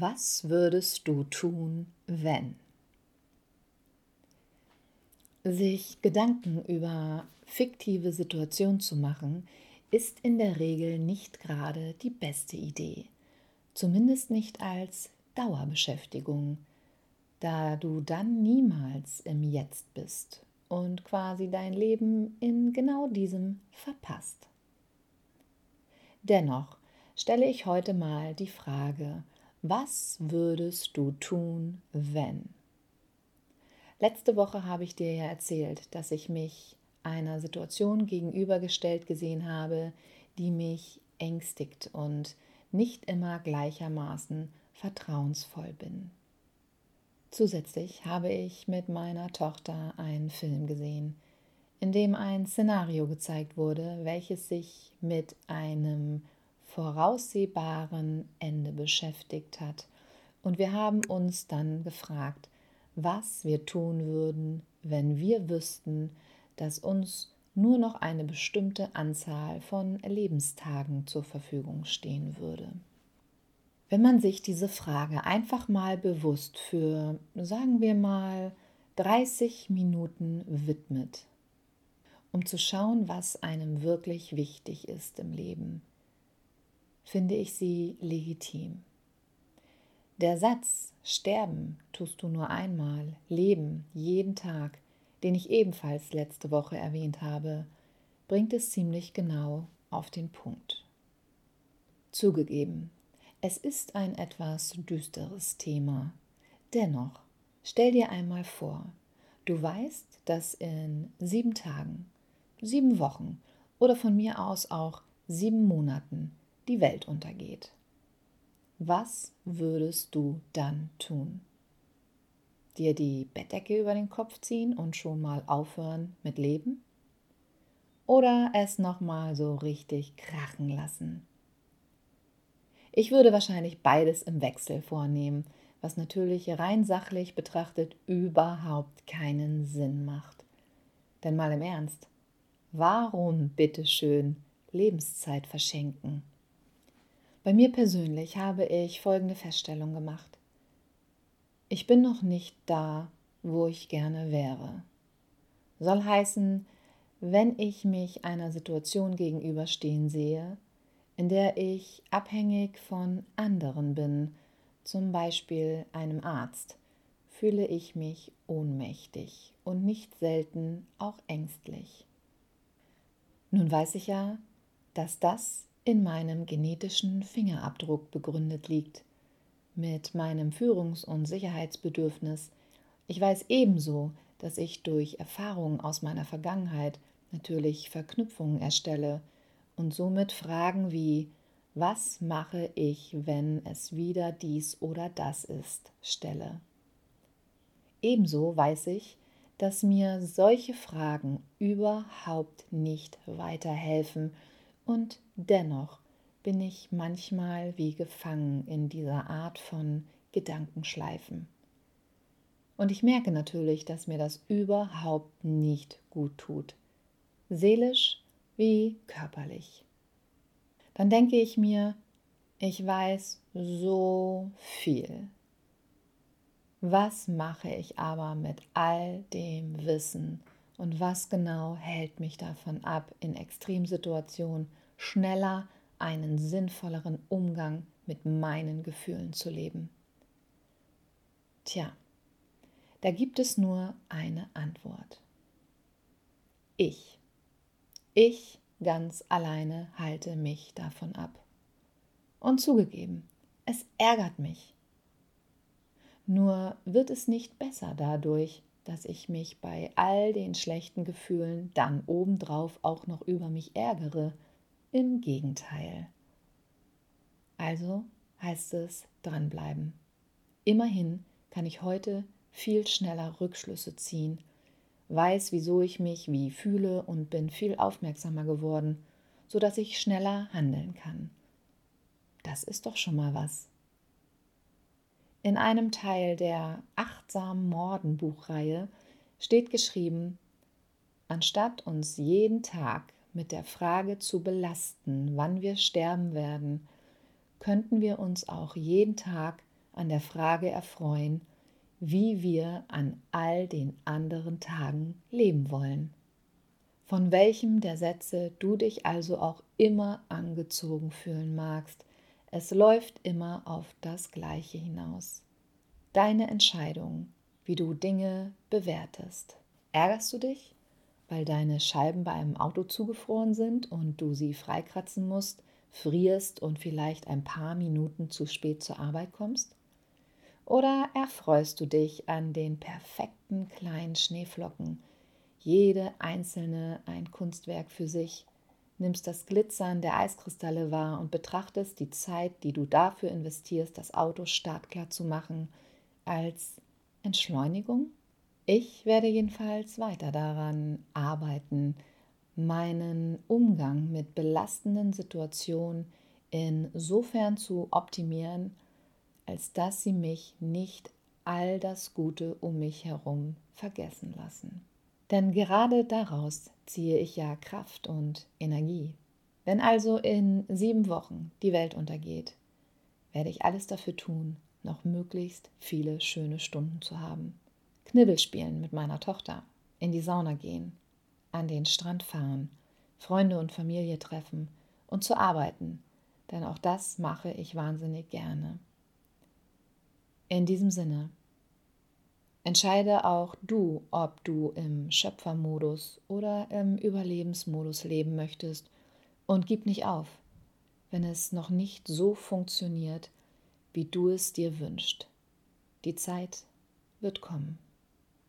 Was würdest du tun, wenn? Sich Gedanken über fiktive Situationen zu machen, ist in der Regel nicht gerade die beste Idee. Zumindest nicht als Dauerbeschäftigung, da du dann niemals im Jetzt bist und quasi dein Leben in genau diesem verpasst. Dennoch stelle ich heute mal die Frage, was würdest du tun, wenn? Letzte Woche habe ich dir ja erzählt, dass ich mich einer Situation gegenübergestellt gesehen habe, die mich ängstigt und nicht immer gleichermaßen vertrauensvoll bin. Zusätzlich habe ich mit meiner Tochter einen Film gesehen, in dem ein Szenario gezeigt wurde, welches sich mit einem voraussehbaren Ende beschäftigt hat. Und wir haben uns dann gefragt, was wir tun würden, wenn wir wüssten, dass uns nur noch eine bestimmte Anzahl von Lebenstagen zur Verfügung stehen würde. Wenn man sich diese Frage einfach mal bewusst für, sagen wir mal, 30 Minuten widmet, um zu schauen, was einem wirklich wichtig ist im Leben, finde ich sie legitim. Der Satz Sterben tust du nur einmal, Leben jeden Tag den ich ebenfalls letzte Woche erwähnt habe, bringt es ziemlich genau auf den Punkt. Zugegeben, es ist ein etwas düsteres Thema. Dennoch, stell dir einmal vor, du weißt, dass in sieben Tagen, sieben Wochen oder von mir aus auch sieben Monaten die Welt untergeht. Was würdest du dann tun? dir die Bettdecke über den Kopf ziehen und schon mal aufhören mit Leben? Oder es nochmal so richtig krachen lassen? Ich würde wahrscheinlich beides im Wechsel vornehmen, was natürlich rein sachlich betrachtet überhaupt keinen Sinn macht. Denn mal im Ernst, warum bitteschön Lebenszeit verschenken? Bei mir persönlich habe ich folgende Feststellung gemacht. Ich bin noch nicht da, wo ich gerne wäre. Soll heißen, wenn ich mich einer Situation gegenüberstehen sehe, in der ich abhängig von anderen bin, zum Beispiel einem Arzt, fühle ich mich ohnmächtig und nicht selten auch ängstlich. Nun weiß ich ja, dass das in meinem genetischen Fingerabdruck begründet liegt mit meinem Führungs- und Sicherheitsbedürfnis. Ich weiß ebenso, dass ich durch Erfahrungen aus meiner Vergangenheit natürlich Verknüpfungen erstelle und somit Fragen wie was mache ich, wenn es wieder dies oder das ist, stelle. Ebenso weiß ich, dass mir solche Fragen überhaupt nicht weiterhelfen und dennoch bin ich manchmal wie gefangen in dieser Art von Gedankenschleifen. Und ich merke natürlich, dass mir das überhaupt nicht gut tut, seelisch wie körperlich. Dann denke ich mir, ich weiß so viel. Was mache ich aber mit all dem Wissen und was genau hält mich davon ab, in Extremsituationen schneller einen sinnvolleren Umgang mit meinen Gefühlen zu leben? Tja, da gibt es nur eine Antwort. Ich. Ich ganz alleine halte mich davon ab. Und zugegeben, es ärgert mich. Nur wird es nicht besser dadurch, dass ich mich bei all den schlechten Gefühlen dann obendrauf auch noch über mich ärgere im Gegenteil. Also heißt es dranbleiben. Immerhin kann ich heute viel schneller Rückschlüsse ziehen, weiß, wieso ich mich wie fühle und bin viel aufmerksamer geworden, sodass ich schneller handeln kann. Das ist doch schon mal was. In einem Teil der Achtsam Morden Buchreihe steht geschrieben, anstatt uns jeden Tag mit der Frage zu belasten, wann wir sterben werden, könnten wir uns auch jeden Tag an der Frage erfreuen, wie wir an all den anderen Tagen leben wollen. Von welchem der Sätze du dich also auch immer angezogen fühlen magst, es läuft immer auf das Gleiche hinaus. Deine Entscheidung, wie du Dinge bewertest. Ärgerst du dich, weil deine Scheiben bei einem Auto zugefroren sind und du sie freikratzen musst, frierst und vielleicht ein paar Minuten zu spät zur Arbeit kommst? Oder erfreust du dich an den perfekten kleinen Schneeflocken, jede einzelne ein Kunstwerk für sich, nimmst das Glitzern der Eiskristalle wahr und betrachtest die Zeit, die du dafür investierst, das Auto startklar zu machen, als Entschleunigung? Ich werde jedenfalls weiter daran arbeiten, meinen Umgang mit belastenden Situationen insofern zu optimieren, als dass sie mich nicht all das Gute um mich herum vergessen lassen. Denn gerade daraus ziehe ich ja Kraft und Energie. Wenn also in sieben Wochen die Welt untergeht, werde ich alles dafür tun, noch möglichst viele schöne Stunden zu haben. Knibbel spielen mit meiner Tochter, in die Sauna gehen, an den Strand fahren, Freunde und Familie treffen und zu arbeiten, denn auch das mache ich wahnsinnig gerne. In diesem Sinne, entscheide auch du, ob du im Schöpfermodus oder im Überlebensmodus leben möchtest und gib nicht auf, wenn es noch nicht so funktioniert, wie du es dir wünschst. Die Zeit wird kommen.